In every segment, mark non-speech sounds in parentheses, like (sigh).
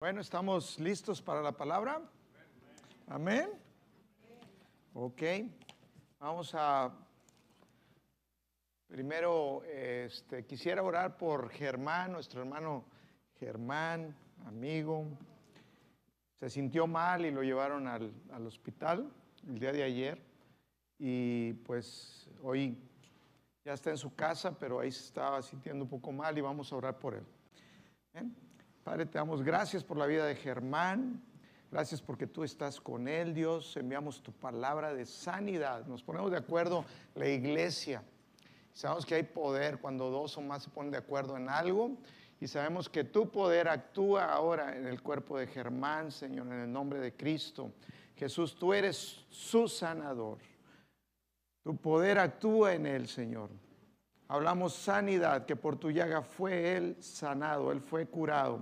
Bueno, ¿estamos listos para la palabra? Amén. Ok. Vamos a... Primero, este, quisiera orar por Germán, nuestro hermano Germán, amigo. Se sintió mal y lo llevaron al, al hospital el día de ayer. Y pues hoy ya está en su casa, pero ahí se estaba sintiendo un poco mal y vamos a orar por él. Padre, te damos gracias por la vida de Germán. Gracias porque tú estás con él, Dios. Enviamos tu palabra de sanidad. Nos ponemos de acuerdo la iglesia. Sabemos que hay poder cuando dos o más se ponen de acuerdo en algo. Y sabemos que tu poder actúa ahora en el cuerpo de Germán, Señor, en el nombre de Cristo. Jesús, tú eres su sanador. Tu poder actúa en él, Señor. Hablamos sanidad, que por tu llaga fue él sanado, él fue curado.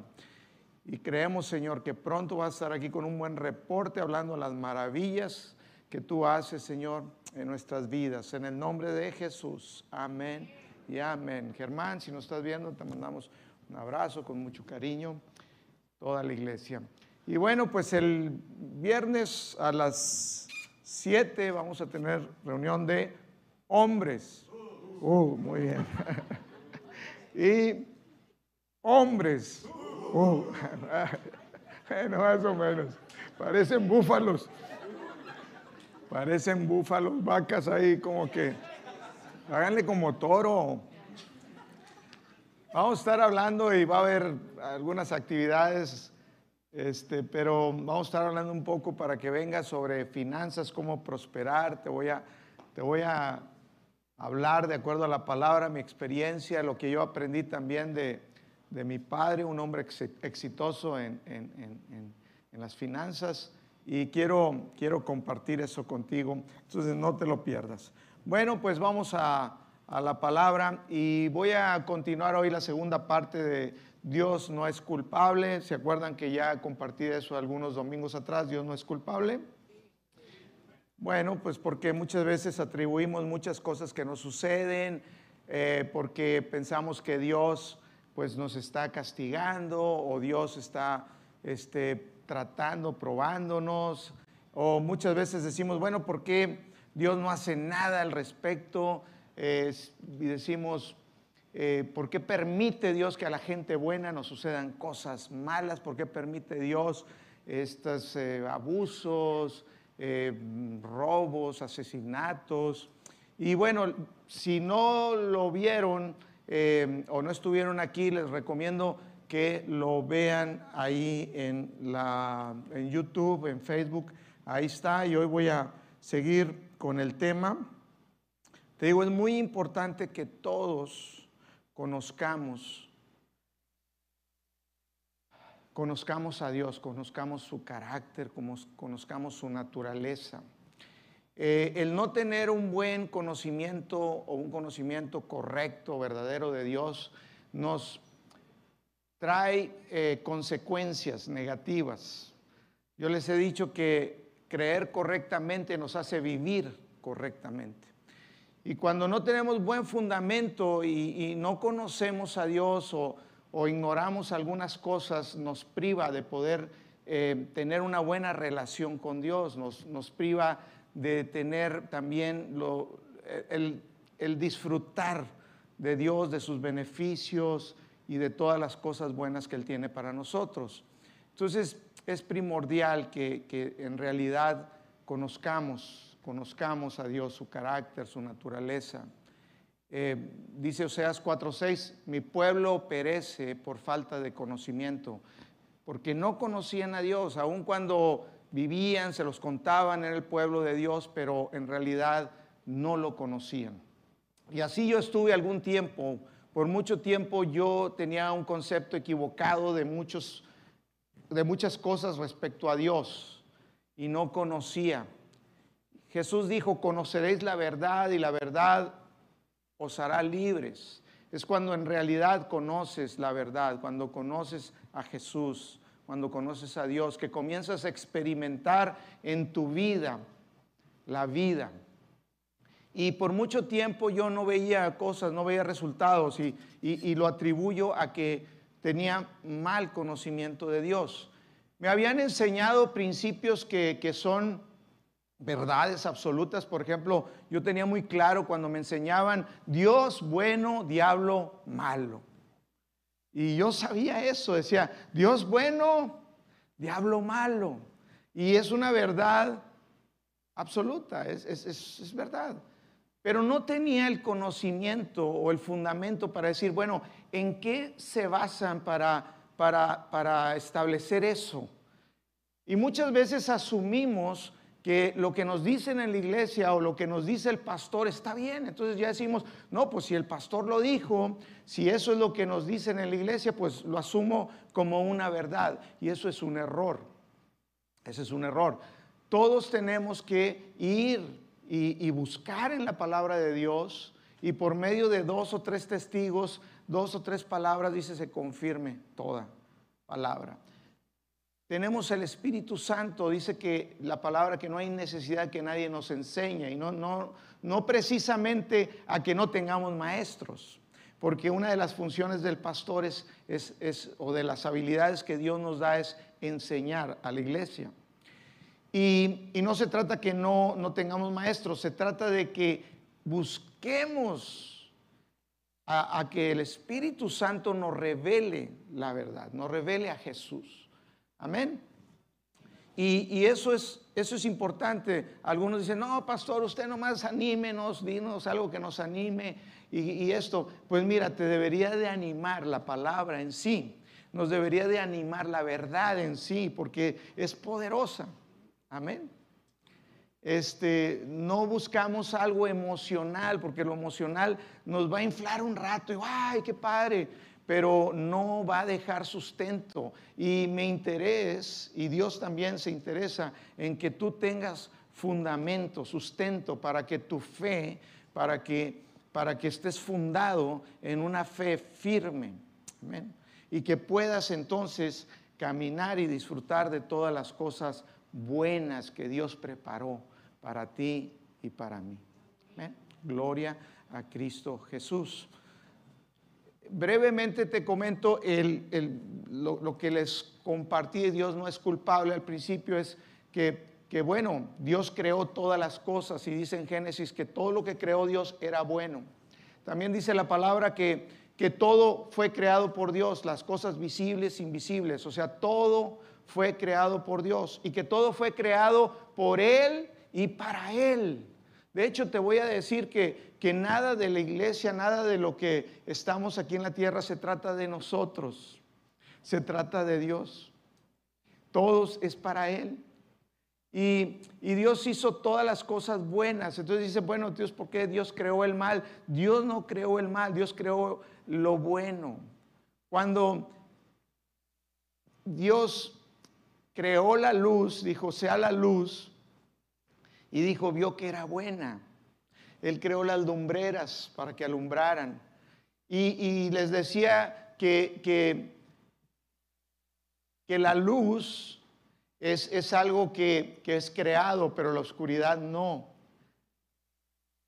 Y creemos, Señor, que pronto va a estar aquí con un buen reporte hablando las maravillas que tú haces, Señor, en nuestras vidas. En el nombre de Jesús. Amén y amén. Germán, si nos estás viendo, te mandamos un abrazo con mucho cariño, toda la iglesia. Y bueno, pues el viernes a las 7 vamos a tener reunión de hombres. Uh, muy bien. (laughs) y hombres. Uh, (laughs) bueno, más o menos. Parecen búfalos. Parecen búfalos, vacas ahí como que. Háganle como toro. Vamos a estar hablando y va a haber algunas actividades, este, pero vamos a estar hablando un poco para que vengas sobre finanzas, cómo prosperar. Te voy a, te voy a hablar de acuerdo a la palabra, mi experiencia, lo que yo aprendí también de, de mi padre, un hombre exitoso en, en, en, en, las finanzas, y quiero, quiero compartir eso contigo, entonces no te lo pierdas. Bueno, pues vamos a, a la palabra y voy a continuar hoy la segunda parte de Dios no es culpable. ¿Se acuerdan que ya compartí eso algunos domingos atrás? Dios no es culpable. Bueno, pues porque muchas veces atribuimos muchas cosas que nos suceden, eh, porque pensamos que Dios pues nos está castigando o Dios está este, tratando, probándonos, o muchas veces decimos, bueno, ¿por qué Dios no hace nada al respecto? Eh, y decimos, eh, ¿por qué permite Dios que a la gente buena nos sucedan cosas malas? ¿Por qué permite Dios estos abusos? Eh, robos, asesinatos. Y bueno, si no lo vieron eh, o no estuvieron aquí, les recomiendo que lo vean ahí en, la, en YouTube, en Facebook. Ahí está y hoy voy a seguir con el tema. Te digo, es muy importante que todos conozcamos conozcamos a Dios, conozcamos su carácter, conozcamos su naturaleza. Eh, el no tener un buen conocimiento o un conocimiento correcto, verdadero de Dios, nos trae eh, consecuencias negativas. Yo les he dicho que creer correctamente nos hace vivir correctamente. Y cuando no tenemos buen fundamento y, y no conocemos a Dios o, o ignoramos algunas cosas nos priva de poder eh, tener una buena relación con Dios, nos, nos priva de tener también el, el disfrutar de Dios, de sus beneficios y de todas las cosas buenas que Él tiene para nosotros. Entonces es primordial que, que en realidad conozcamos, conozcamos a Dios, su carácter, su naturaleza. Eh, dice Oseas 4:6, mi pueblo perece por falta de conocimiento, porque no conocían a Dios, aun cuando vivían, se los contaban en el pueblo de Dios, pero en realidad no lo conocían. Y así yo estuve algún tiempo, por mucho tiempo yo tenía un concepto equivocado de, muchos, de muchas cosas respecto a Dios y no conocía. Jesús dijo, conoceréis la verdad y la verdad os hará libres. Es cuando en realidad conoces la verdad, cuando conoces a Jesús, cuando conoces a Dios, que comienzas a experimentar en tu vida la vida. Y por mucho tiempo yo no veía cosas, no veía resultados y, y, lo atribuyo a que tenía mal conocimiento de Dios. Me habían enseñado principios que, que son verdades absolutas. Por ejemplo, yo tenía muy claro cuando me enseñaban Dios bueno, diablo malo. Y yo sabía eso, decía Dios bueno, diablo malo. Y es una verdad absoluta, es, es, verdad. Pero no tenía el conocimiento o el fundamento para decir, bueno, ¿en qué se basan para, para, para establecer eso? Y muchas veces asumimos que lo que nos dicen en la iglesia o lo que nos dice el pastor está bien. Entonces ya decimos, no, pues si el pastor lo dijo, si eso es lo que nos dicen en la iglesia, pues lo asumo como una verdad. Y eso es un error. Ese es un error. Todos tenemos que ir y, buscar en la palabra de Dios y por medio de dos o tres testigos, dos o tres palabras, dice, se confirme toda palabra. Tenemos el Espíritu Santo, dice que la palabra que no hay necesidad que nadie nos enseñe y no, no, no precisamente a que no tengamos maestros, porque una de las funciones del pastor es, es, o de las habilidades que Dios nos da es enseñar a la iglesia. Y, y no se trata que no, no tengamos maestros, se trata de que busquemos a, a que el Espíritu Santo nos revele la verdad, nos revele a Jesús. Amén. Y, eso, es, eso es importante. Algunos dicen, no, pastor, usted nomás anímenos, dinos algo que nos anime. Y, y, esto, pues mira, te debería de animar la palabra en sí. Nos debería de animar la verdad en sí, porque es poderosa. Amén. Este, no buscamos algo emocional, porque lo emocional nos va a inflar un rato y, ay, qué padre pero no va a dejar sustento. Y me interesa, y Dios también se interesa en que tú tengas fundamento, sustento, para que tu fe, para que, para que estés fundado en una fe firme. Y que puedas entonces caminar y disfrutar de todas las cosas buenas que Dios preparó para ti y para mí. Gloria a Cristo Jesús brevemente te comento lo, que les compartí, Dios no es culpable al principio, es que, que, bueno, Dios creó todas las cosas y dice en Génesis que todo lo que creó Dios era bueno. También dice la palabra que, que todo fue creado por Dios, las cosas visibles, invisibles, o sea, todo fue creado por Dios y que todo fue creado por Él y para Él. De hecho, te voy a decir que, que nada de la iglesia, nada de lo que estamos aquí en la tierra se trata de nosotros, se trata de Dios. Todos es para Él. Y, y, Dios hizo todas las cosas buenas. Entonces dice, bueno, Dios, ¿por qué Dios creó el mal? Dios no creó el mal, Dios creó lo bueno. Cuando Dios creó la luz, dijo, sea la luz, y dijo, vio que era buena. Él creó las lumbreras para que alumbraran. Y, les decía que, que, la luz es, es algo que, que, es creado, pero la oscuridad no.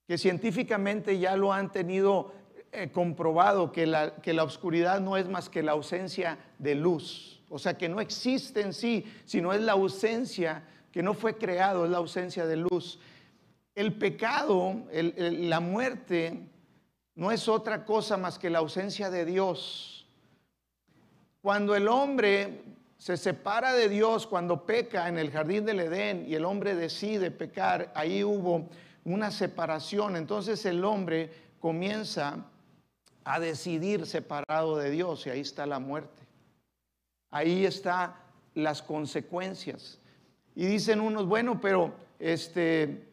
Que científicamente ya lo han tenido eh, comprobado, que la, que la oscuridad no es más que la ausencia de luz. O sea, que no existe en sí, sino es la ausencia que no fue creado, es la ausencia de luz. El pecado, la muerte, no es otra cosa más que la ausencia de Dios. Cuando el hombre se separa de Dios, cuando peca en el jardín del Edén y el hombre decide pecar, ahí hubo una separación. Entonces el hombre comienza a decidir separado de Dios y ahí está la muerte. Ahí están las consecuencias. Y dicen unos, bueno, pero este,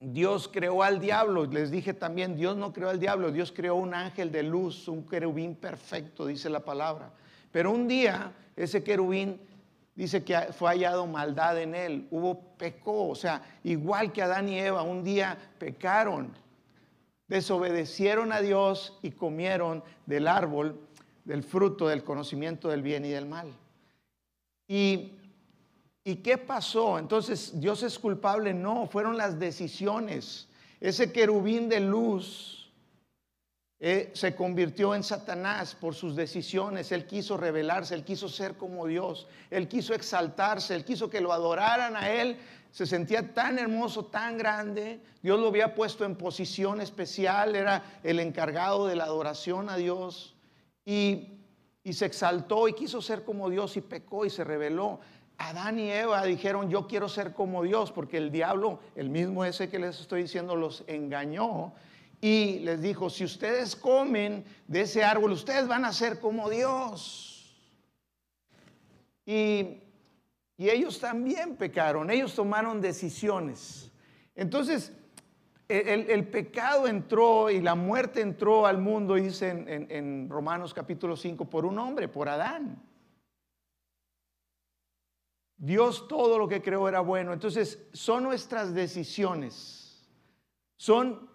Dios creó al diablo. Les dije también, Dios no creó al diablo, Dios creó un ángel de luz, un querubín perfecto, dice la palabra. Pero un día ese querubín dice que fue hallado maldad en él, hubo pecó, o sea, igual que Adán y Eva, un día pecaron, desobedecieron a Dios y comieron del árbol, del fruto del conocimiento del bien y del mal. Y ¿Y qué pasó? Entonces, ¿Dios es culpable? No, fueron las decisiones. Ese querubín de luz eh, se convirtió en Satanás por sus decisiones. Él quiso rebelarse, él quiso ser como Dios, él quiso exaltarse, él quiso que lo adoraran a él. Se sentía tan hermoso, tan grande. Dios lo había puesto en posición especial, era el encargado de la adoración a Dios. Y, y se exaltó y quiso ser como Dios y pecó y se rebeló. Adán y Eva dijeron, yo quiero ser como Dios, porque el diablo, el mismo ese que les estoy diciendo, los engañó y les dijo, si ustedes comen de ese árbol, ustedes van a ser como Dios. Y, ellos también pecaron, ellos tomaron decisiones. Entonces, el, pecado entró y la muerte entró al mundo, dice en, en Romanos capítulo 5, por un hombre, por Adán. Dios todo lo que creó era bueno. Entonces, son nuestras decisiones. Son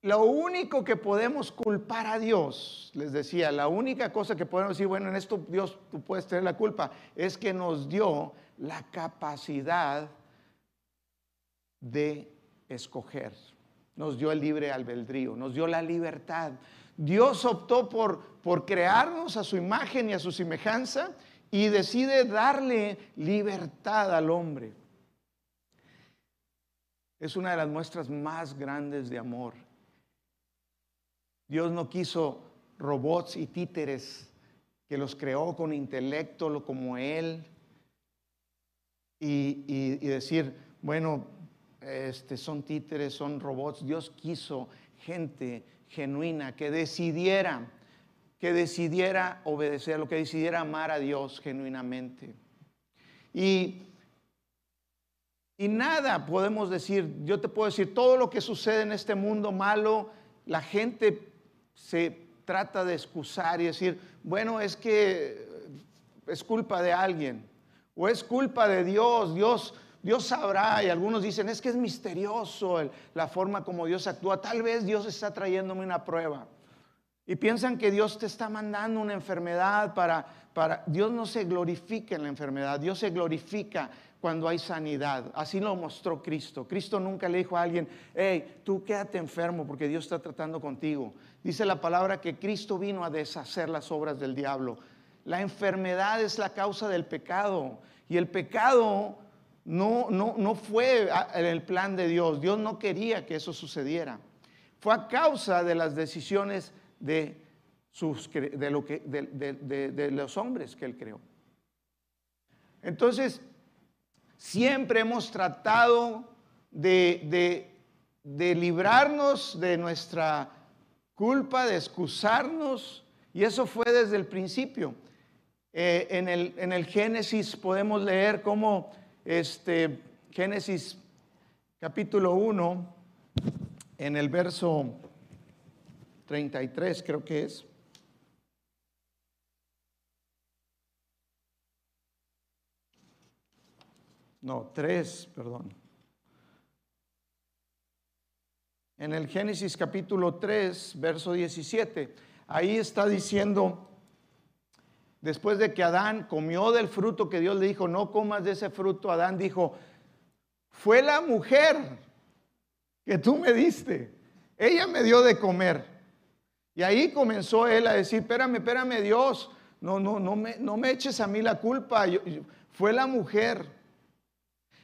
lo único que podemos culpar a Dios, les decía, la única cosa que podemos decir, bueno, en esto Dios tú puedes tener la culpa, es que nos dio la capacidad de escoger. Nos dio el libre albedrío, nos dio la libertad. Dios optó por, por crearnos a su imagen y a su semejanza y decide darle libertad al hombre. Es una de las muestras más grandes de amor. Dios no quiso robots y títeres que los creó con intelecto como Él y, decir, bueno, este, son títeres, son robots. Dios quiso gente genuina que decidiera que decidiera obedecer, lo que decidiera amar a Dios genuinamente. Y, y nada podemos decir, yo te puedo decir, todo lo que sucede en este mundo malo, la gente se trata de excusar y decir, bueno, es que es culpa de alguien, o es culpa de Dios, Dios, Dios sabrá, y algunos dicen, es que es misterioso la forma como Dios actúa, tal vez Dios está trayéndome una prueba. Y piensan que Dios te está mandando una enfermedad para, para... Dios no se glorifica en la enfermedad, Dios se glorifica cuando hay sanidad. Así lo mostró Cristo. Cristo nunca le dijo a alguien, hey, tú quédate enfermo porque Dios está tratando contigo. Dice la palabra que Cristo vino a deshacer las obras del diablo. La enfermedad es la causa del pecado. Y el pecado no, no, no fue en el plan de Dios. Dios no quería que eso sucediera. Fue a causa de las decisiones de, sus, de, lo que, de, los hombres que él creó. Entonces, siempre hemos tratado de, librarnos de nuestra culpa, de excusarnos, y eso fue desde el principio. Eh, en, el, en, el, Génesis podemos leer cómo este, Génesis capítulo 1, en el verso 33 creo que es. No, 3, perdón. En el Génesis capítulo 3, verso 17, ahí está diciendo, después de que Adán comió del fruto que Dios le dijo, no comas de ese fruto, Adán dijo, fue la mujer que tú me diste, ella me dio de comer. Y ahí comenzó él a decir, espérame, espérame Dios, no, no, no me, no me eches a mí la culpa, fue la mujer.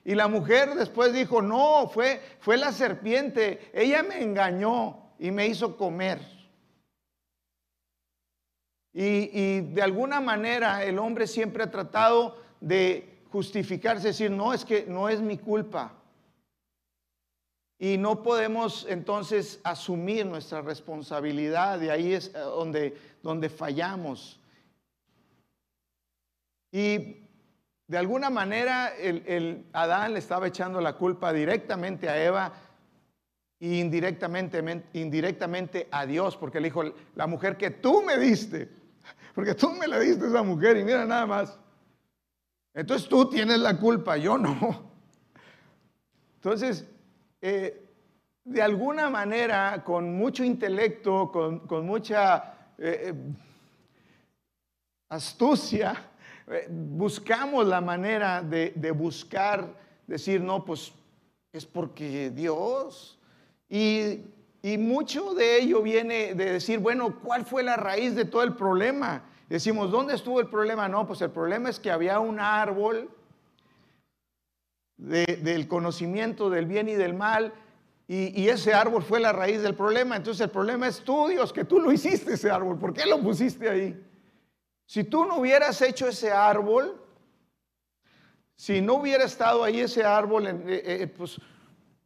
Y la mujer después dijo, no, fue, fue la serpiente, ella me engañó y me hizo comer. Y, y, de alguna manera el hombre siempre ha tratado de justificarse, decir, no, es que no es mi culpa. Y no podemos entonces asumir nuestra responsabilidad, y ahí es eh, donde, donde fallamos. Y de alguna manera el, Adán le estaba echando la culpa directamente a Eva e indirectamente, indirectamente a Dios, porque le dijo, la mujer que tú me diste, porque tú me la diste esa mujer y mira nada más. Entonces tú tienes la culpa, yo no. Entonces, eh, de alguna manera, con mucho intelecto, con, mucha eh, eh, astucia, buscamos la manera de, de, buscar, decir, no, pues es porque Dios. Y Y mucho de ello viene de decir, bueno, ¿cuál fue la raíz de todo el problema? Decimos, ¿dónde estuvo el problema? No, pues el problema es que había un árbol del conocimiento del bien y del mal y, ese árbol fue la raíz del problema. Entonces el problema es tú, Dios, que tú lo hiciste ese árbol. ¿Por qué lo pusiste ahí? Si tú no hubieras hecho ese árbol, si no hubiera estado ahí ese árbol, eh, eh, pues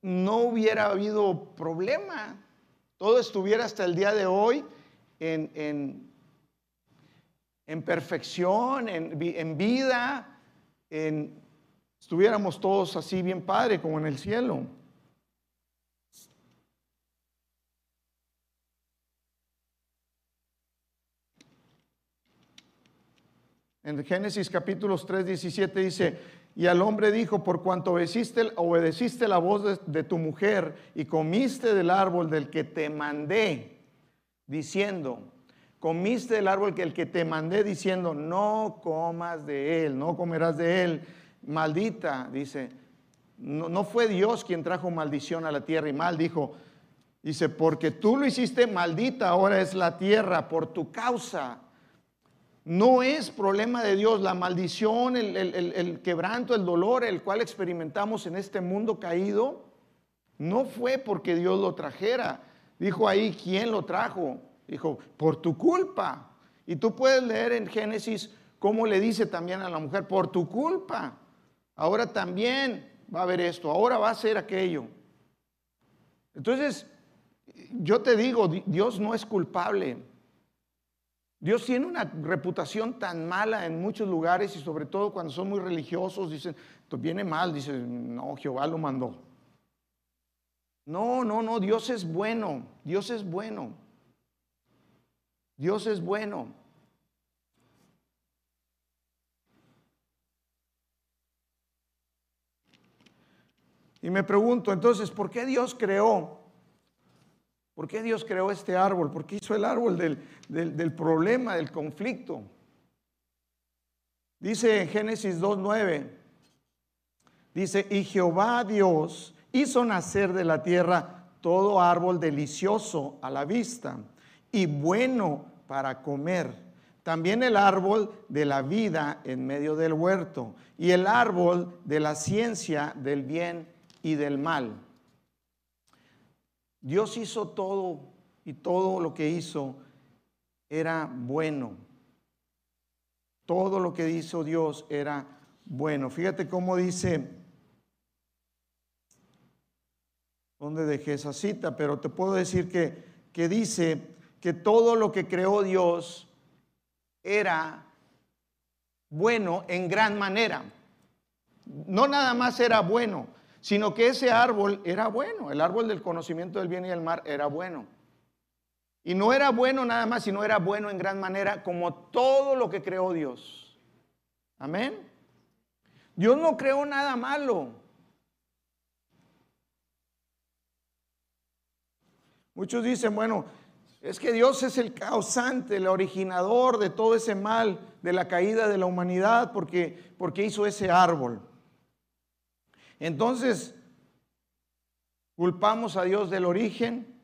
no hubiera habido problema. Todo estuviera hasta el día de hoy en, en, perfección, en, en vida, en, estuviéramos todos así bien padre como en el cielo. En Génesis capítulo 3, 17 dice, y al hombre dijo, por cuanto obedeciste, la voz de, tu mujer y comiste del árbol del que te mandé, diciendo, comiste del árbol que el que te mandé diciendo, no comas de él, no comerás de él, maldita, dice, no, fue Dios quien trajo maldición a la tierra y mal, dijo, dice, porque tú lo hiciste maldita, ahora es la tierra por tu causa no es problema de Dios la maldición, el, quebranto, el dolor, el cual experimentamos en este mundo caído. No fue porque Dios lo trajera. Dijo ahí, ¿quién lo trajo? Dijo, por tu culpa. Y tú puedes leer en Génesis cómo le dice también a la mujer, por tu culpa. Ahora también va a haber esto, ahora va a ser aquello. Entonces, yo te digo, Dios no es culpable. Dios tiene una reputación tan mala en muchos lugares y sobre todo cuando son muy religiosos, dicen, viene mal, dicen, no, Jehová lo mandó. No, no, no, Dios es bueno, Dios es bueno. Dios es bueno. Y me pregunto entonces, ¿por qué Dios creó ¿Por qué Dios creó este árbol? ¿Por qué hizo el árbol del, problema, del conflicto? Dice en Génesis 2.9, dice, y Jehová Dios hizo nacer de la tierra todo árbol delicioso a la vista y bueno para comer. También el árbol de la vida en medio del huerto y el árbol de la ciencia del bien y del mal. Dios hizo todo y todo lo que hizo era bueno. Todo lo que hizo Dios era bueno. Fíjate cómo dice, ¿dónde dejé esa cita? Pero te puedo decir que, que dice que todo lo que creó Dios era bueno en gran manera. No nada más era bueno, sino que ese árbol era bueno, el árbol del conocimiento del bien y del mal era bueno. Y no era bueno nada más, sino era bueno en gran manera como todo lo que creó Dios. Amén. Dios no creó nada malo. Muchos dicen, bueno, es que Dios es el causante, el originador de todo ese mal, de la caída de la humanidad, porque, porque hizo ese árbol. Entonces, culpamos a Dios del origen,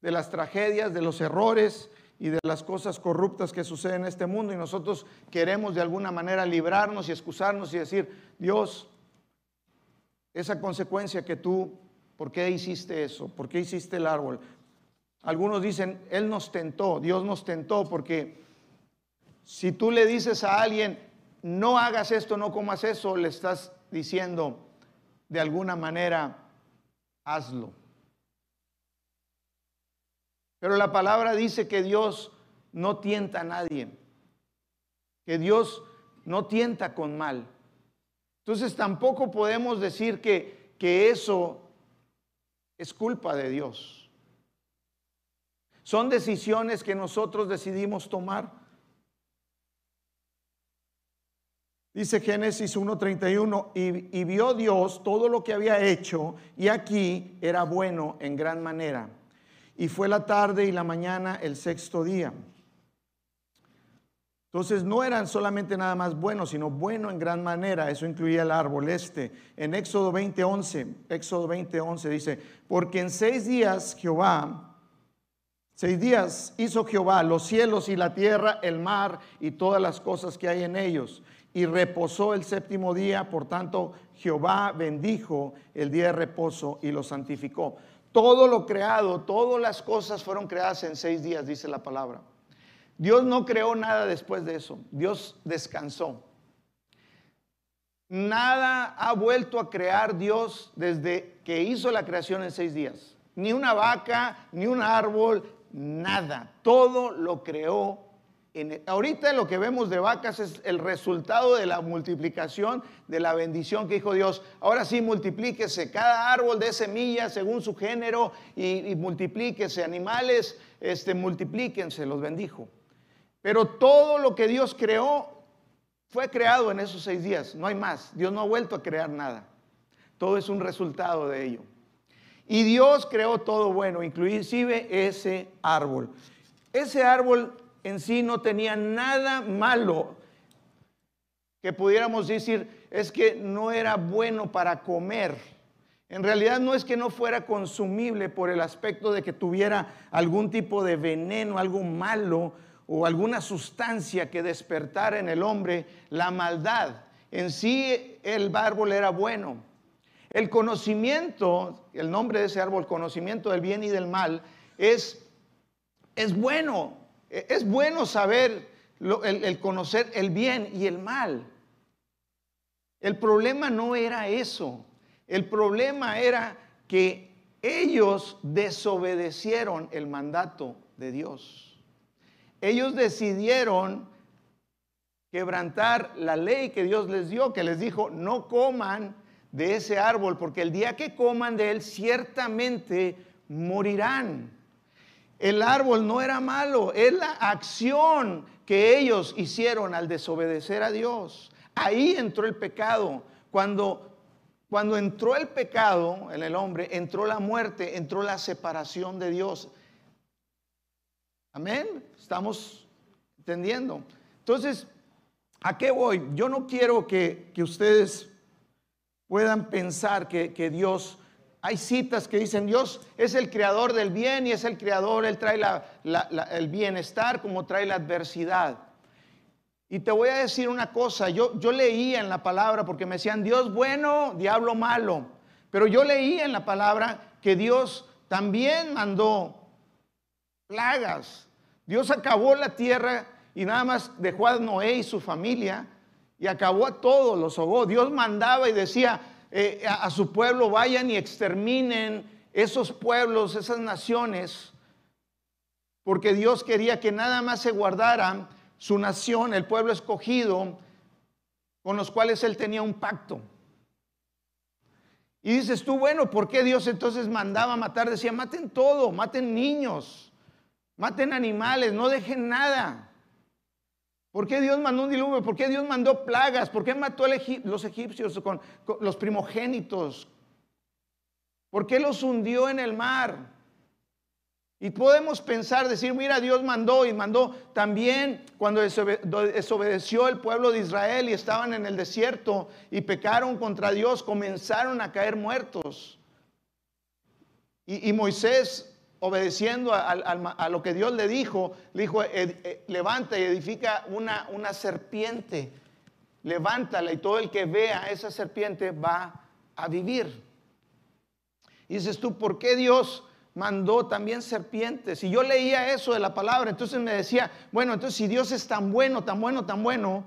de las tragedias, de los errores y de las cosas corruptas que suceden en este mundo y nosotros queremos de alguna manera librarnos y excusarnos y decir, Dios, esa consecuencia que tú, ¿por qué hiciste eso? ¿Por qué hiciste el árbol? Algunos dicen, Él nos tentó, Dios nos tentó porque si tú le dices a alguien, no hagas esto, no comas eso, le estás diciendo, de alguna manera, hazlo. Pero la palabra dice que Dios no tienta a nadie, que Dios no tienta con mal. Entonces tampoco podemos decir que, que eso es culpa de Dios. Son decisiones que nosotros decidimos tomar. Dice Génesis 1.31, y, y vio Dios todo lo que había hecho, y aquí era bueno en gran manera. Y fue la tarde y la mañana el sexto día. Entonces no eran solamente nada más buenos, sino bueno en gran manera. Eso incluía el árbol este. En Éxodo 20:11, Éxodo 20:11 dice, porque en seis días Jehová, seis días hizo Jehová los cielos y la tierra, el mar y todas las cosas que hay en ellos. Y reposó el séptimo día, por tanto Jehová bendijo el día de reposo y lo santificó. Todo lo creado, todas las cosas fueron creadas en seis días, dice la palabra. Dios no creó nada después de eso. Dios descansó. Nada ha vuelto a crear Dios desde que hizo la creación en seis días. Ni una vaca, ni un árbol, nada. Todo lo creó. Ahorita lo que vemos de vacas es el resultado de la multiplicación, de la bendición que dijo Dios. Ahora sí, multiplíquese cada árbol de semilla según su género y, y multiplíquese. Animales, este, multiplíquense, los bendijo. Pero todo lo que Dios creó fue creado en esos seis días, no hay más. Dios no ha vuelto a crear nada. Todo es un resultado de ello. Y Dios creó todo bueno, inclusive ese árbol. Ese árbol en sí no tenía nada malo que pudiéramos decir es que no era bueno para comer. En realidad no es que no fuera consumible por el aspecto de que tuviera algún tipo de veneno, algo malo, o alguna sustancia que despertara en el hombre la maldad. En sí el árbol era bueno. El conocimiento, el nombre de ese árbol, conocimiento del bien y del mal, es, es bueno. Es bueno saber, el, el conocer el bien y el mal. El problema no era eso. El problema era que ellos desobedecieron el mandato de Dios ellos decidieron quebrantar la ley que Dios les dio, que les dijo, no coman de ese árbol, porque el día que coman de él ciertamente morirán. El árbol no era malo, es la acción que ellos hicieron al desobedecer a Dios. Ahí entró el pecado. Cuando, cuando entró el pecado en el hombre, entró la muerte, entró la separación de Dios. Amén. Estamos entendiendo. Entonces, ¿a qué voy? Yo no quiero que, ustedes puedan pensar que, Dios, hay citas que dicen Dios es el creador del bien y es el creador, Él trae el bienestar como trae la adversidad. Y te voy a decir una cosa, yo, yo leía en la palabra porque me decían Dios bueno, diablo malo, pero yo leía en la palabra que Dios también mandó plagas Dios acabó la tierra y nada más dejó a Noé y su familia y acabó a todos, los ahogó. Dios mandaba y decía eh, a, su pueblo, vayan y exterminen esos pueblos, esas naciones, porque Dios quería que nada más se guardara su nación, el pueblo escogido, con los cuales él tenía un pacto. Y dices tú, bueno, ¿por qué Dios entonces mandaba matar? Decía, maten todo, maten niños, Maten animales, no dejen nada. ¿Por qué Dios mandó un diluvio? ¿Por qué Dios mandó plagas? ¿Por qué mató a los egipcios con, los primogénitos? ¿Por qué los hundió en el mar? Y podemos pensar, decir, mira, Dios mandó y mandó también cuando desobedeció el pueblo de Israel y estaban en el desierto y pecaron contra Dios, comenzaron a caer muertos. Y, y Moisés obedeciendo a, lo que Dios le dijo, le dijo, levanta y edifica una, una serpiente, levántala y todo el que vea esa serpiente va a vivir. Y dices tú, ¿por qué Dios mandó también serpientes? Y yo leía eso de la palabra, entonces me decía, bueno, entonces si Dios es tan bueno, tan bueno, tan bueno,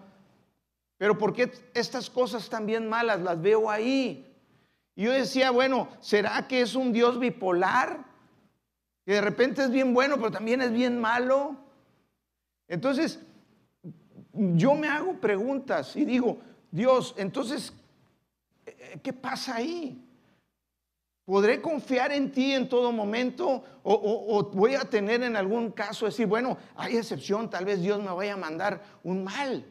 pero ¿por qué estas cosas también malas las veo ahí? Y yo decía, bueno, ¿será que es un Dios bipolar? Que de repente es bien bueno, pero también es bien malo. Entonces, yo me hago preguntas y digo, Dios, entonces, ¿qué pasa ahí? ¿Podré confiar en ti en todo momento? O, voy a tener en algún caso decir, bueno, hay excepción, tal vez Dios me vaya a mandar un mal?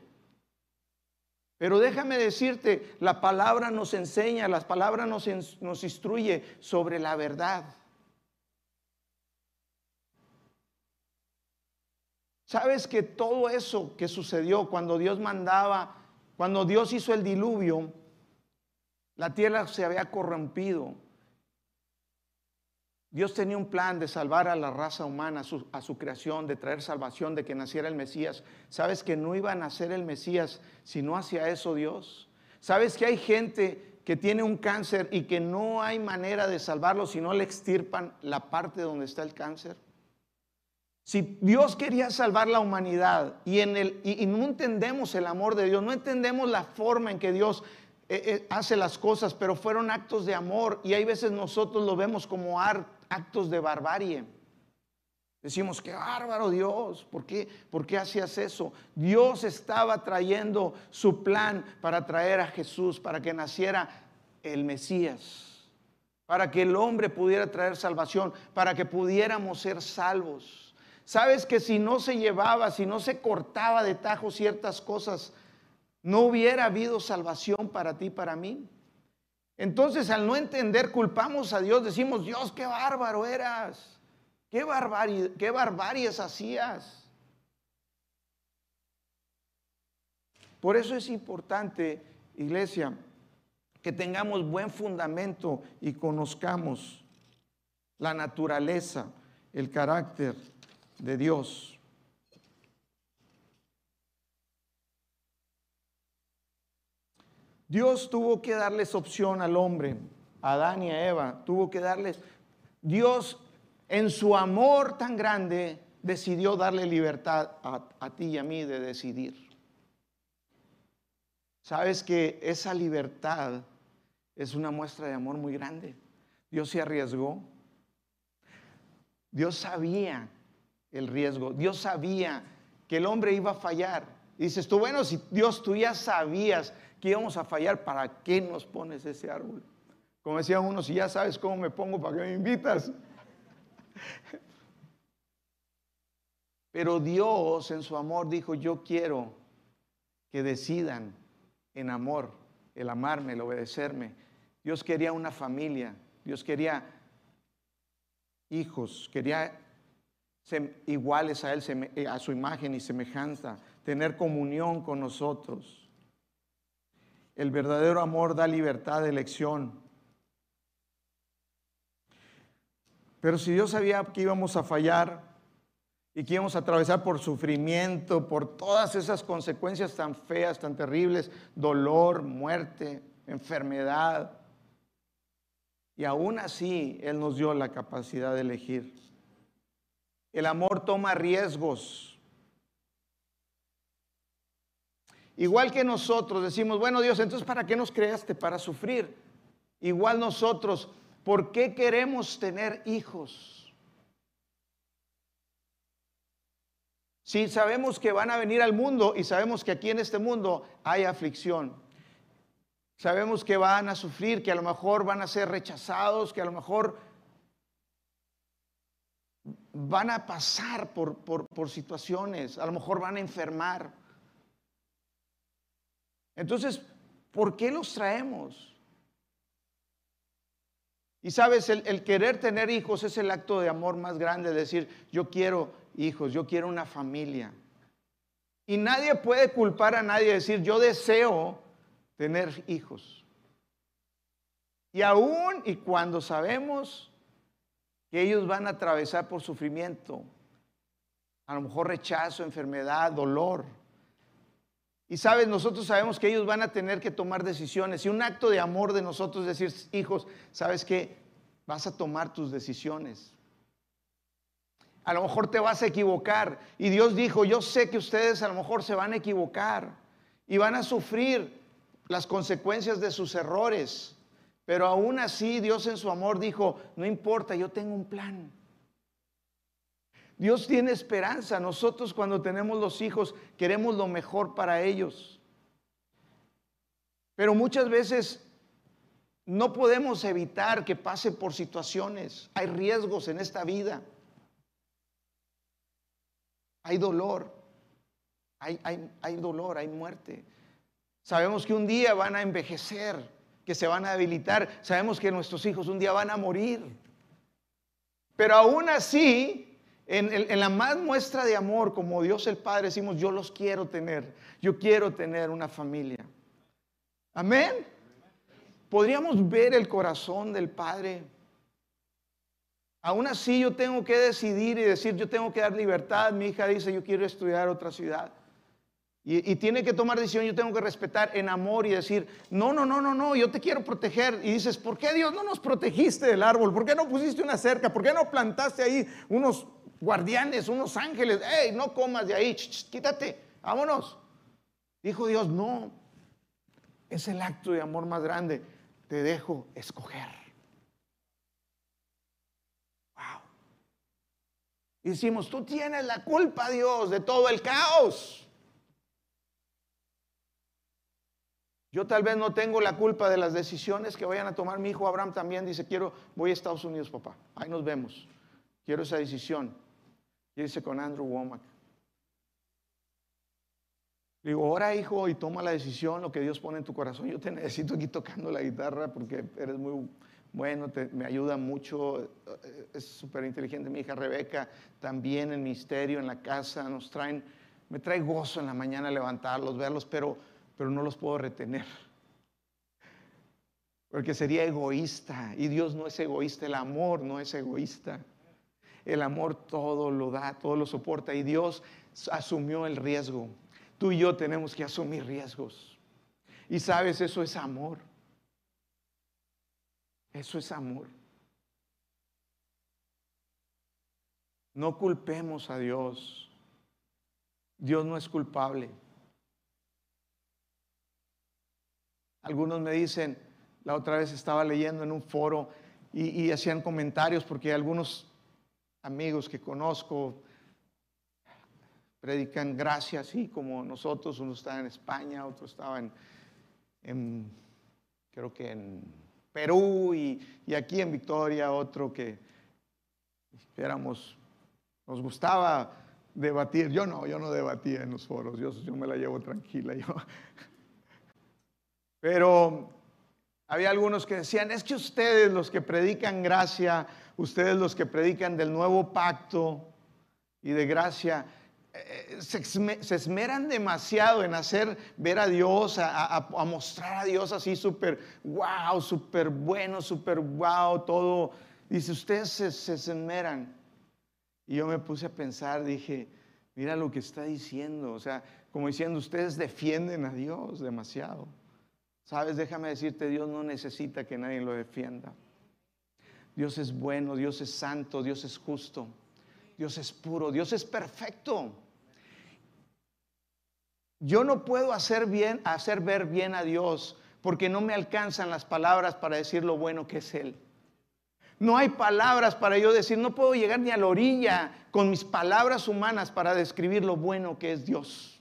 Pero déjame decirte, la palabra nos enseña, la palabra nos, nos instruye sobre la verdad. ¿Sabes que todo eso que sucedió cuando Dios mandaba, cuando Dios hizo el diluvio, la tierra se había corrompido? Dios tenía un plan de salvar a la raza humana, a su, creación, de traer salvación, de que naciera el Mesías. ¿Sabes que no iba a nacer el Mesías si no hacía eso Dios? ¿Sabes que hay gente que tiene un cáncer y que no hay manera de salvarlo si no le extirpan la parte donde está el cáncer? Si Dios quería salvar la humanidad y, en el, y, no entendemos el amor de Dios, no entendemos la forma en que Dios eh, eh, hace las cosas, pero fueron actos de amor y hay veces nosotros lo vemos como actos de barbarie. Decimos, qué bárbaro Dios, ¿por qué, ¿por qué hacías eso? Dios estaba trayendo su plan para traer a Jesús, para que naciera el Mesías, para que el hombre pudiera traer salvación, para que pudiéramos ser salvos. Sabes que si no se llevaba, si no se cortaba de tajo ciertas cosas, no hubiera habido salvación para ti, para mí. Entonces, al no entender, culpamos a Dios, decimos, Dios, qué bárbaro eras, qué, barbarie, qué hacías. Por eso es importante, iglesia, que tengamos buen fundamento y conozcamos la naturaleza, el carácter de Dios. Dios tuvo que darles opción al hombre, a Adán y a Eva, tuvo que darles, Dios en su amor tan grande decidió darle libertad a, a ti y a mí de decidir. Sabes que esa libertad es una muestra de amor muy grande. Dios se arriesgó. Dios sabía el riesgo. Dios sabía que el hombre iba a fallar. Y dices tú, bueno, si Dios tú ya sabías que íbamos a fallar, ¿para qué nos pones ese árbol? Como decían unos, si ya sabes cómo me pongo, ¿para qué me invitas? (laughs) Pero Dios en su amor dijo, yo quiero que decidan en amor el amarme, el obedecerme. Dios quería una familia, Dios quería hijos, quería iguales a Él, a su imagen y semejanza, tener comunión con nosotros. El verdadero amor da libertad de elección. Pero si Dios sabía que íbamos a fallar y que íbamos a atravesar por sufrimiento, por todas esas consecuencias tan feas, tan terribles, dolor, muerte, enfermedad, y aún así Él nos dio la capacidad de elegir. El amor toma riesgos. Igual que nosotros decimos, bueno Dios, entonces ¿para qué nos creaste? Para sufrir. Igual nosotros, ¿por qué queremos tener hijos? Si sabemos que van a venir al mundo y sabemos que aquí en este mundo hay aflicción. Sabemos que van a sufrir, que a lo mejor van a ser rechazados, que a lo mejor van a pasar por, por, situaciones, a lo mejor van a enfermar. Entonces, ¿por qué los traemos? Y sabes, el, querer tener hijos es el acto de amor más grande, decir, yo quiero hijos, yo quiero una familia. Y nadie puede culpar a nadie, decir, yo deseo tener hijos. Y aún y cuando sabemos que ellos van a atravesar por sufrimiento, a lo mejor rechazo, enfermedad, dolor, y sabes, nosotros sabemos que ellos van a tener que tomar decisiones. Y un acto de amor de nosotros es decir, hijos, sabes que vas a tomar tus decisiones. A lo mejor te vas a equivocar. Y Dios dijo, yo sé que ustedes a lo mejor se van a equivocar y van a sufrir las consecuencias de sus errores. Pero aún así Dios en su amor dijo, no importa, yo tengo un plan. Dios tiene esperanza. Nosotros cuando tenemos los hijos queremos lo mejor para ellos. Pero muchas veces no podemos evitar que pase por situaciones. Hay riesgos en esta vida. Hay dolor. Hay, hay, dolor, hay muerte. Sabemos que un día van a envejecer, que se van a debilitar. Sabemos que nuestros hijos un día van a morir. Pero aún así, En, en, la más muestra de amor, como Dios el Padre, decimos, yo los quiero tener, yo quiero tener una familia. Amén. Podríamos ver el corazón del Padre. Aún así yo tengo que decidir y decir, yo tengo que dar libertad. Mi hija dice, yo quiero estudiar otra ciudad. Y, tiene que tomar decisión, yo tengo que respetar en amor y decir, no, no, no, no, no, yo te quiero proteger. Y dices, ¿por qué Dios no nos protegiste del árbol? ¿Por qué no pusiste una cerca? ¿Por qué no plantaste ahí unos guardianes, unos ángeles? ¡Ey, no comas de ahí! quítate, vámonos. Dijo Dios, no, es el acto de amor más grande. Te dejo escoger. Wow. Y decimos, tú tienes la culpa, Dios, de todo el caos. Yo tal vez no tengo la culpa de las decisiones que vayan a tomar. Mi hijo Abraham también dice, quiero, voy a Estados Unidos, papá. Ahí nos vemos. Quiero esa decisión. Y dice con Andrew Womack. Digo, ora hijo y toma la decisión, lo que Dios pone en tu corazón. Yo te necesito aquí tocando la guitarra porque eres muy bueno, me ayuda mucho, eh, es súper inteligente. Mi hija Rebeca también en misterio, en la casa, nos traen, me trae gozo en la mañana levantarlos, verlos, pero, pero no los puedo retener. Porque sería egoísta y Dios no es egoísta, el amor no es egoísta. El amor todo lo da, todo lo soporta y Dios asumió el riesgo. Tú y yo tenemos que asumir riesgos. Y sabes, eso es amor. Eso es amor. No culpemos a Dios. Dios no es culpable. Algunos me dicen, la otra vez estaba leyendo en un foro y, y hacían comentarios porque algunos amigos que conozco predican gracia así como nosotros, uno estaba en España, otro estaba en, creo que en Perú y, aquí en Victoria, otro que éramos, nos gustaba debatir, yo no, yo no debatía en los foros, yo, yo me la llevo tranquila, yo. Pero había algunos que decían, es que ustedes los que predican gracia, ustedes los que predican del nuevo pacto y de gracia, eh, se, esmeran demasiado en hacer ver a Dios, a, mostrar a Dios así súper wow, súper bueno, súper wow, todo. Dice, ustedes se, se esmeran. Y yo me puse a pensar, dije, mira lo que está diciendo, o sea, como diciendo, ustedes defienden a Dios demasiado. Sabes, déjame decirte, Dios no necesita que nadie lo defienda. Dios es bueno, Dios es santo, Dios es justo. Dios es puro, Dios es perfecto. Yo no puedo hacer bien, hacer ver bien a Dios porque no me alcanzan las palabras para decir lo bueno que es Él. No hay palabras para yo decir, no puedo llegar ni a la orilla con mis palabras humanas para describir lo bueno que es Dios.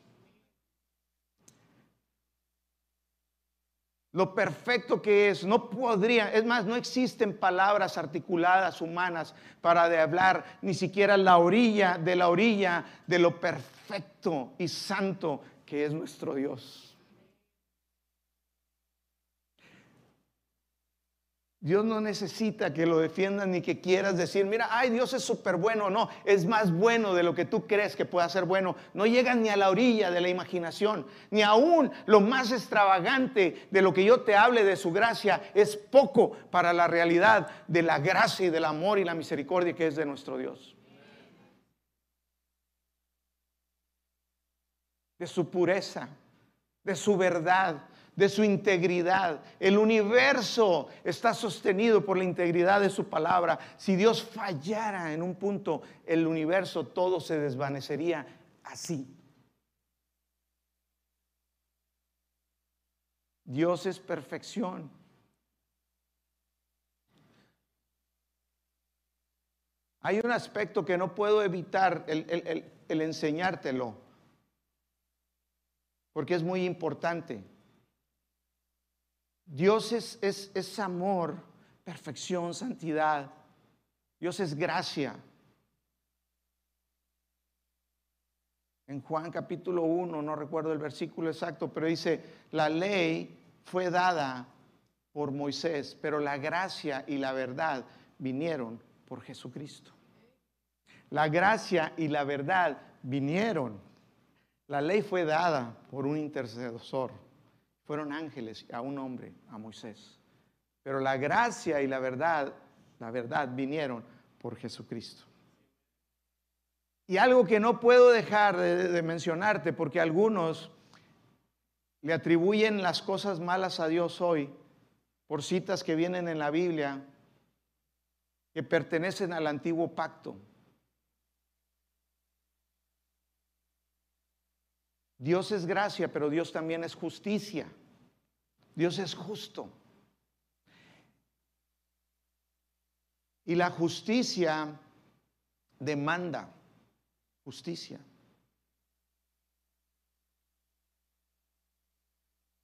Lo perfecto que es. No podría, es más, no existen palabras articuladas humanas para de hablar ni siquiera la orilla de la orilla de lo perfecto y santo que es nuestro Dios. Dios no necesita que lo defiendan ni que quieras decir, mira, ay, Dios es súper bueno. No, es más bueno de lo que tú crees que pueda ser bueno. No llegas ni a la orilla de la imaginación, ni aún lo más extravagante de lo que yo te hable de su gracia es poco para la realidad de la gracia y del amor y la misericordia que es de nuestro Dios. De su pureza, de su verdad, de su integridad. El universo está sostenido por la integridad de su palabra. Si Dios fallara en un punto, el universo todo se desvanecería así. Dios es perfección. Hay un aspecto que no puedo evitar el, el enseñártelo, porque es muy importante. Dios es, es, amor, perfección, santidad. Dios es gracia. En Juan capítulo 1, no recuerdo el versículo exacto, pero dice, la ley fue dada por Moisés, pero la gracia y la verdad vinieron por Jesucristo. La gracia y la verdad vinieron. La ley fue dada por un intercesor. Fueron ángeles a un hombre, a Moisés. Pero la gracia y la verdad, la verdad vinieron por Jesucristo. Y algo que no puedo dejar de, mencionarte, porque algunos le atribuyen las cosas malas a Dios hoy por citas que vienen en la Biblia que pertenecen al antiguo pacto. Dios es gracia, pero Dios también es justicia. Dios es justo. Y la justicia demanda justicia.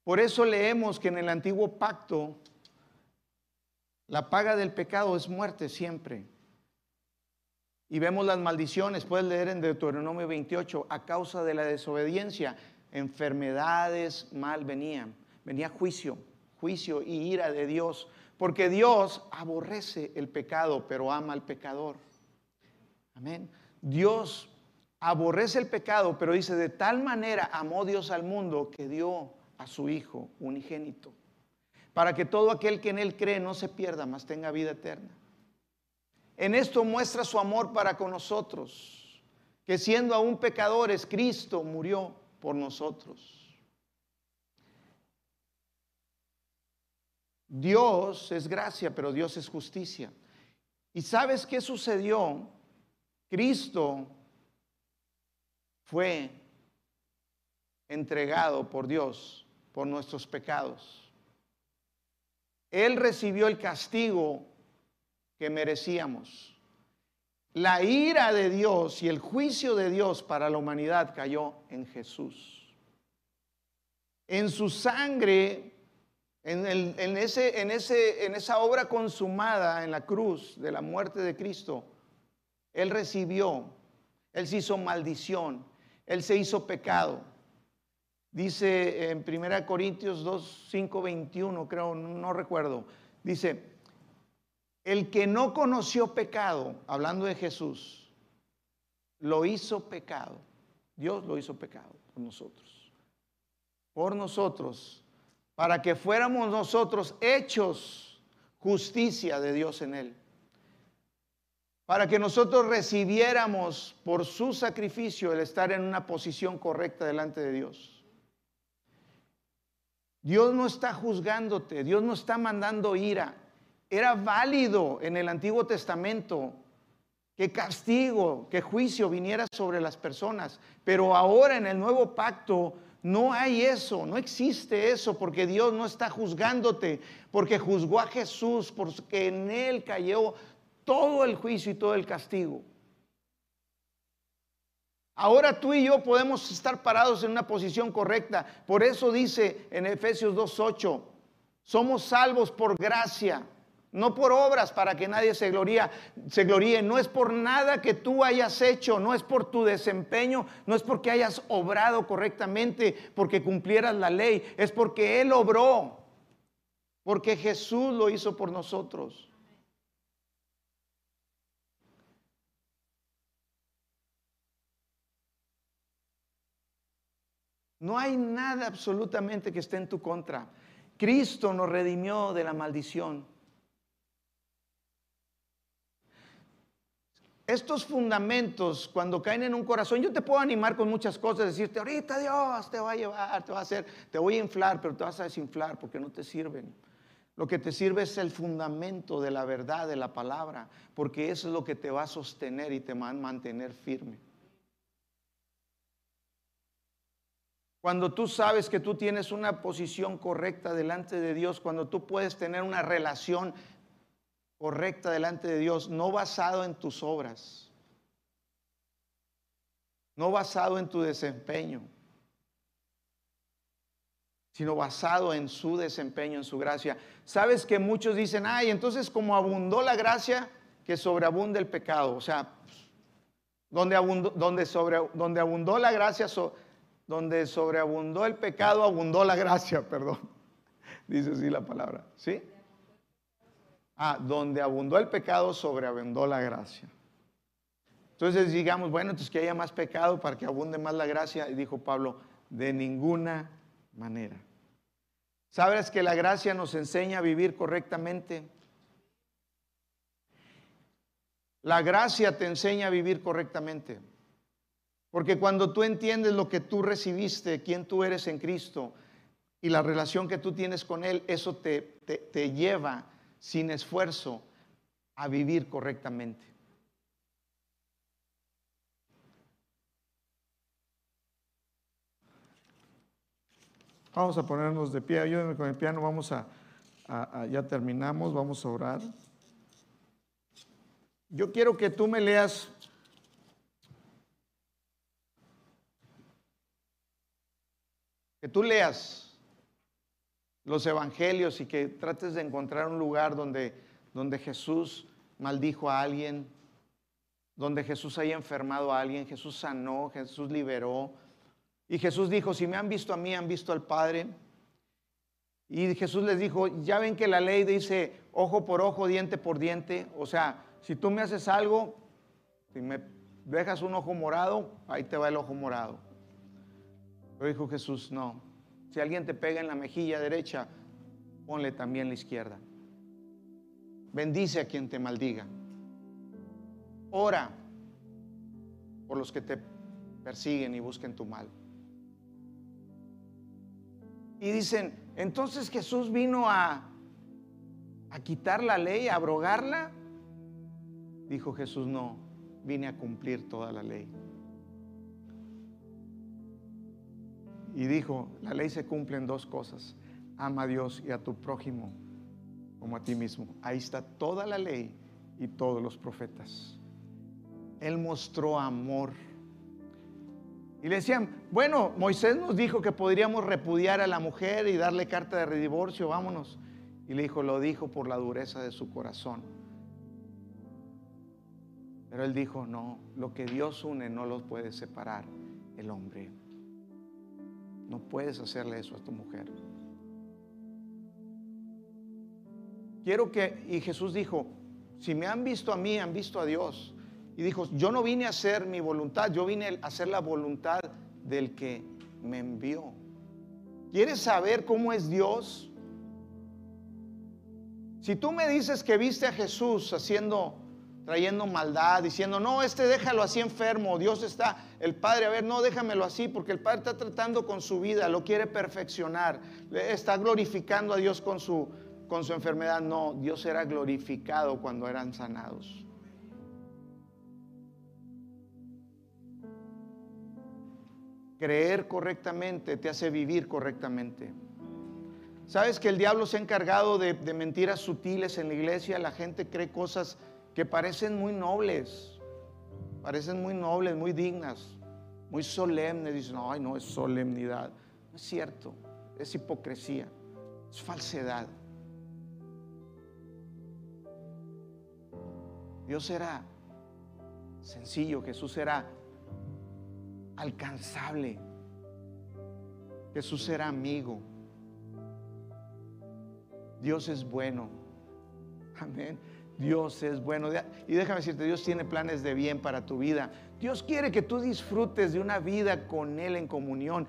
Por eso leemos que en el antiguo pacto la paga del pecado es muerte siempre. Y vemos las maldiciones, puedes leer en Deuteronomio 28, a causa de la desobediencia, enfermedades mal venían, venía juicio, juicio y ira de Dios, porque Dios aborrece el pecado, pero ama al pecador. Amén. Dios aborrece el pecado, pero dice, de tal manera amó Dios al mundo que dio a su Hijo unigénito para que todo aquel que en Él cree no se pierda, mas tenga vida eterna. En esto muestra su amor para con nosotros, que siendo aún pecadores, Cristo murió por nosotros. Dios es gracia, pero Dios es justicia. ¿Y sabes qué sucedió? Cristo fue entregado por Dios por nuestros pecados. Él recibió el castigo que merecíamos. La ira de Dios y el juicio de Dios para la humanidad cayó en Jesús. En su sangre, en, ese, en, ese, en esa obra consumada en la cruz de la muerte de Cristo, Él recibió, Él se hizo maldición, Él se hizo pecado Dice en 1 Corintios 2, 5, 21, creo, no recuerdo. Dice, el que no conoció pecado, hablando de Jesús, lo hizo pecado. Dios lo hizo pecado por nosotros. Por nosotros, para que fuéramos nosotros hechos justicia de Dios en él. Para que nosotros recibiéramos por su sacrificio el estar en una posición correcta delante de Dios. Dios no está juzgándote, Dios no está mandando ira. Era válido en el Antiguo Testamento que castigo, que juicio viniera sobre las personas, pero ahora en el nuevo pacto no hay eso, no existe eso, porque Dios no está juzgándote, porque juzgó a Jesús, porque en Él cayó todo el juicio y todo el castigo. Ahora tú y yo podemos estar parados en una posición correcta. Por eso dice en Efesios 2.8, somos salvos por gracia, no por obras para que nadie se, se gloríe. No es por nada que tú hayas hecho, no es por tu desempeño, no es porque hayas obrado correctamente, porque cumplieras la ley, es porque Él obró, porque Jesús lo hizo por nosotros. No hay nada absolutamente que esté en tu contra. Cristo nos redimió de la maldición. Estos fundamentos, cuando caen en un corazón, yo te puedo animar con muchas cosas, decirte, ahorita Dios te va a llevar, te va a hacer, te voy a inflar, pero te vas a desinflar porque no te sirven. Lo que te sirve es el fundamento de la verdad, de la palabra, porque es lo que te va a sostener y te va a mantener firme. Cuando tú sabes que tú tienes una posición correcta delante de Dios, cuando tú puedes tener una relación correcta delante de Dios, no basado en tus obras, no basado en tu desempeño, sino basado en su desempeño, en su gracia. Sabes que muchos dicen, ay, entonces como abundó la gracia, que sobreabunda el pecado. O sea, donde abundó, donde sobre, donde abundó la gracia, donde sobreabundó el pecado, abundó la gracia, (laughs) perdón. Dice así la palabra, ¿sí? Ah, donde abundó el pecado, sobreabundó la gracia. Entonces digamos, bueno, entonces que haya más pecado para que abunde más la gracia. Y dijo Pablo, de ninguna manera. ¿Sabes que la gracia nos enseña a vivir correctamente? La gracia te enseña a vivir correctamente. Porque cuando tú entiendes lo que tú recibiste, quién tú eres en Cristo y la relación que tú tienes con Él, eso te, te, lleva sin esfuerzo a vivir correctamente. Vamos a ponernos de pie, ayúdenme con el piano, vamos a, ya terminamos, vamos a orar. Yo quiero que tú me leas. Que tú leas los evangelios y que trates de encontrar un lugar donde, donde Jesús maldijo a alguien, donde Jesús haya enfermado a alguien, Jesús sanó, Jesús liberó, y Jesús dijo, si me han visto a mí, han visto al Padre. Y Jesús les dijo, ya ven que la ley dice ojo por ojo, diente por diente. O sea, si tú me haces algo, si me dejas un ojo morado, ahí te va el ojo morado. Pero dijo Jesús, no. Si alguien te pega en la mejilla derecha, ponle también la izquierda. Bendice a quien te maldiga. Ora por los que te persiguen y busquen tu mal. Y dicen, entonces Jesús vino a, a quitar la ley, a abrogarla. Dijo Jesús, no, vine a cumplir toda la ley. Y dijo, la ley se cumple en dos cosas. Ama a Dios y a tu prójimo como a ti mismo. Ahí está toda la ley y todos los profetas. Él mostró amor y le decían, bueno, Moisés nos dijo que podríamos repudiar a la mujer y darle carta de redivorcio, vámonos. Y le dijo, lo dijo por la dureza de su corazón. Pero él dijo, no, lo que Dios une no lo puede separar el hombre. No puedes hacerle eso a tu mujer. Quiero que, y Jesús dijo, si me han visto a mí, han visto a Dios. Y dijo, yo no vine a hacer mi voluntad, yo vine a hacer la voluntad del que me envió. ¿Quieres saber cómo es Dios? Si tú me dices que viste a Jesús haciendo, trayendo maldad, diciendo, no, este déjalo así enfermo, Dios está, el Padre, a ver, no, déjamelo así, porque el Padre está tratando con su vida, lo quiere perfeccionar, está glorificando a Dios con su, con su enfermedad. No, Dios era glorificado cuando eran sanados. Creer correctamente te hace vivir correctamente. ¿Sabes que el diablo se ha encargado de, mentiras sutiles en la iglesia? La gente cree cosas que parecen muy nobles, parecen muy nobles, muy dignas, muy solemnes. Dicen, ay, no, es solemnidad. No es cierto, es hipocresía, es falsedad. Dios era sencillo, Jesús era alcanzable. Jesús era amigo. Dios es bueno. Amén. Dios es bueno. Y déjame decirte, Dios tiene planes de bien para tu vida. Dios quiere que tú disfrutes de una vida con Él en comunión.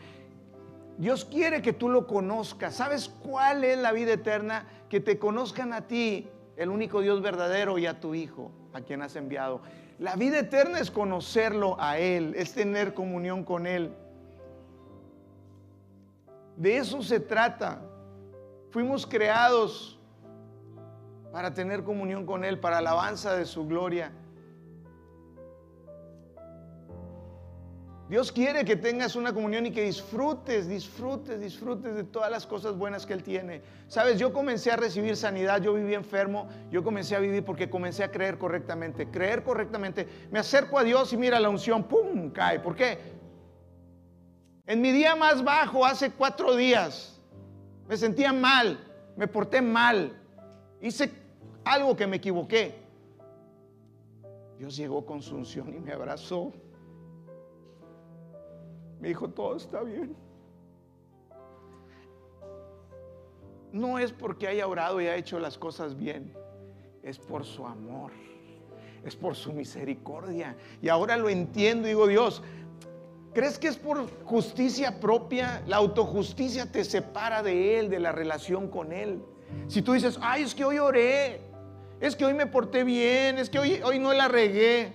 Dios quiere que tú lo conozcas. ¿Sabes cuál es la vida eterna? Que te conozcan a ti, el único Dios verdadero, y a tu Hijo, a quien has enviado. La vida eterna es conocerlo a Él, es tener comunión con Él. De eso se trata. Fuimos creados para tener comunión con Él, para alabanza de su gloria. Dios quiere que tengas una comunión y que disfrutes, disfrutes, disfrutes de todas las cosas buenas que Él tiene. Sabes, yo comencé a recibir sanidad, yo viví enfermo, yo comencé a vivir porque comencé a creer correctamente. Creer correctamente. Me acerco a Dios y mira la unción, ¡pum! cae. ¿Por qué? En mi día más bajo, hace cuatro días, me sentía mal, me porté mal, hice algo que me equivoqué. Dios llegó con su unción y me abrazó. Me dijo, todo está bien. No es porque haya orado y haya hecho las cosas bien, es por su amor. es por su misericordia. Y ahora lo entiendo, digo Dios, ¿crees que es por justicia propia? La autojusticia te separa de Él, de la relación con Él. Si tú dices, ay, es que hoy oré, es que hoy me porté bien, es que hoy, hoy no la regué.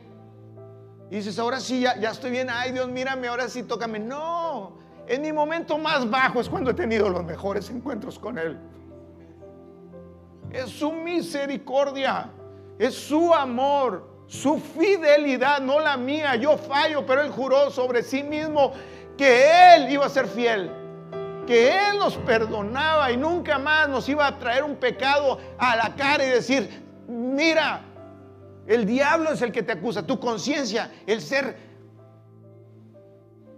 Y dices, ahora sí, ya, ya estoy bien, ay Dios, mírame, ahora sí, tócame. No, en mi momento más bajo es cuando he tenido los mejores encuentros con Él. Es su misericordia, es su amor, su fidelidad, no la mía. Yo fallo, pero Él juró sobre sí mismo que Él iba a ser fiel, que Él nos perdonaba y nunca más nos iba a traer un pecado a la cara y decir, mira, el diablo es el que te acusa, tu conciencia, el ser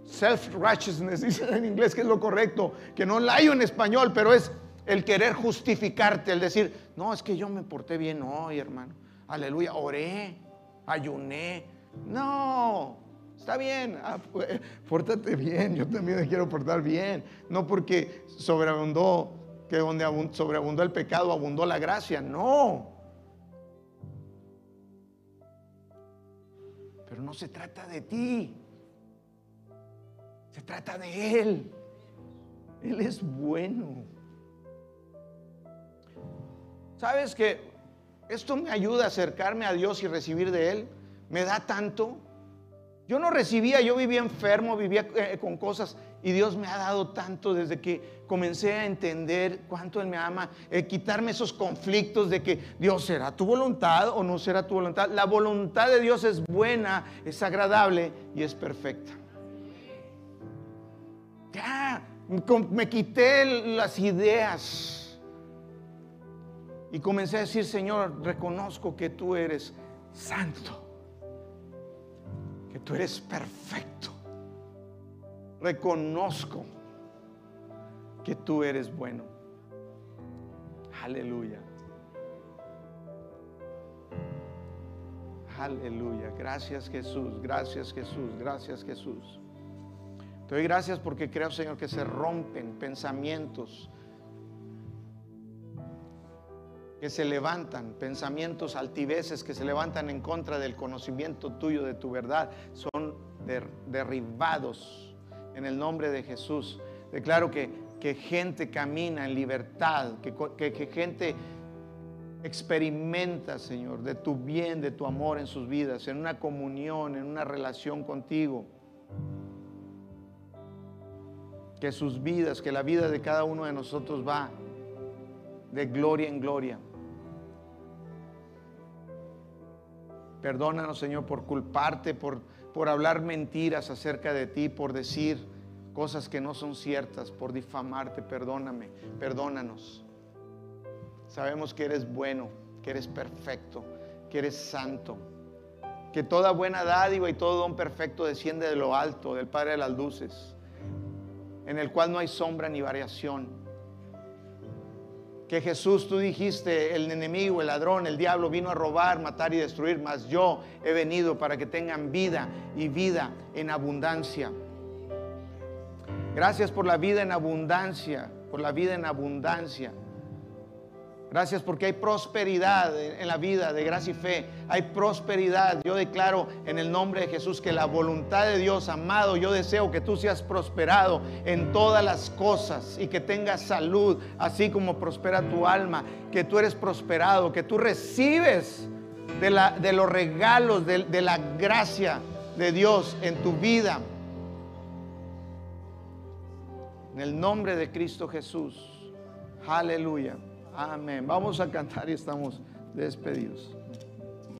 self-righteousness, (laughs) dice en inglés que es lo correcto, que no la hay en español, pero es el querer justificarte, el decir, no, es que yo me porté bien hoy, hermano. Aleluya, oré, ayuné. No, está bien, ah, (laughs) pórtate bien, yo también me quiero portar bien. No porque sobreabundó, que donde sobreabundó el pecado, abundó la gracia. No. Pero no se trata de ti. Se trata de Él. Él es bueno. ¿Sabes que esto me ayuda a acercarme a Dios y recibir de Él? Me da tanto. Yo no recibía, yo vivía enfermo, vivía eh, con cosas y Dios me ha dado tanto desde que comencé a entender cuánto Él me ama, eh, quitarme esos conflictos de que Dios será tu voluntad o no será tu voluntad. La voluntad de Dios es buena, es agradable y es perfecta. Ya, me quité las ideas y comencé a decir, Señor, reconozco que tú eres santo, que tú eres perfecto. Reconozco que tú eres bueno. Aleluya. Aleluya. Gracias Jesús, gracias Jesús, gracias Jesús. Te doy gracias porque creo, Señor, que se rompen pensamientos, que se levantan, pensamientos altiveces que se levantan en contra del conocimiento tuyo, de tu verdad, son derribados en el nombre de Jesús. Declaro que, que gente camina en libertad, que, que gente experimenta, Señor, de tu bien, de tu amor en sus vidas, en una comunión, en una relación contigo que sus vidas, que la vida de cada uno de nosotros va de gloria en gloria. Perdónanos, Señor, por culparte, por, por hablar mentiras acerca de ti, por decir cosas que no son ciertas, por difamarte. Perdóname, perdónanos. Sabemos que eres bueno, que eres perfecto, que eres santo, que toda buena dádiva y todo don perfecto desciende de lo alto, del Padre de las luces en el cual no hay sombra ni variación. Que Jesús, tú dijiste, el enemigo, el ladrón, el diablo vino a robar, matar y destruir, mas yo he venido para que tengan vida y vida en abundancia. Gracias por la vida en abundancia, por la vida en abundancia. Gracias porque hay prosperidad en la vida de gracia y fe. Hay prosperidad. Yo declaro en el nombre de Jesús que la voluntad de Dios, amado, yo deseo que tú seas prosperado en todas las cosas y que tengas salud, así como prospera tu alma, que tú eres prosperado, que tú recibes de, los regalos, de, de la gracia de Dios en tu vida. En el nombre de Cristo Jesús. Aleluya. Amén. Vamos a cantar y estamos despedidos.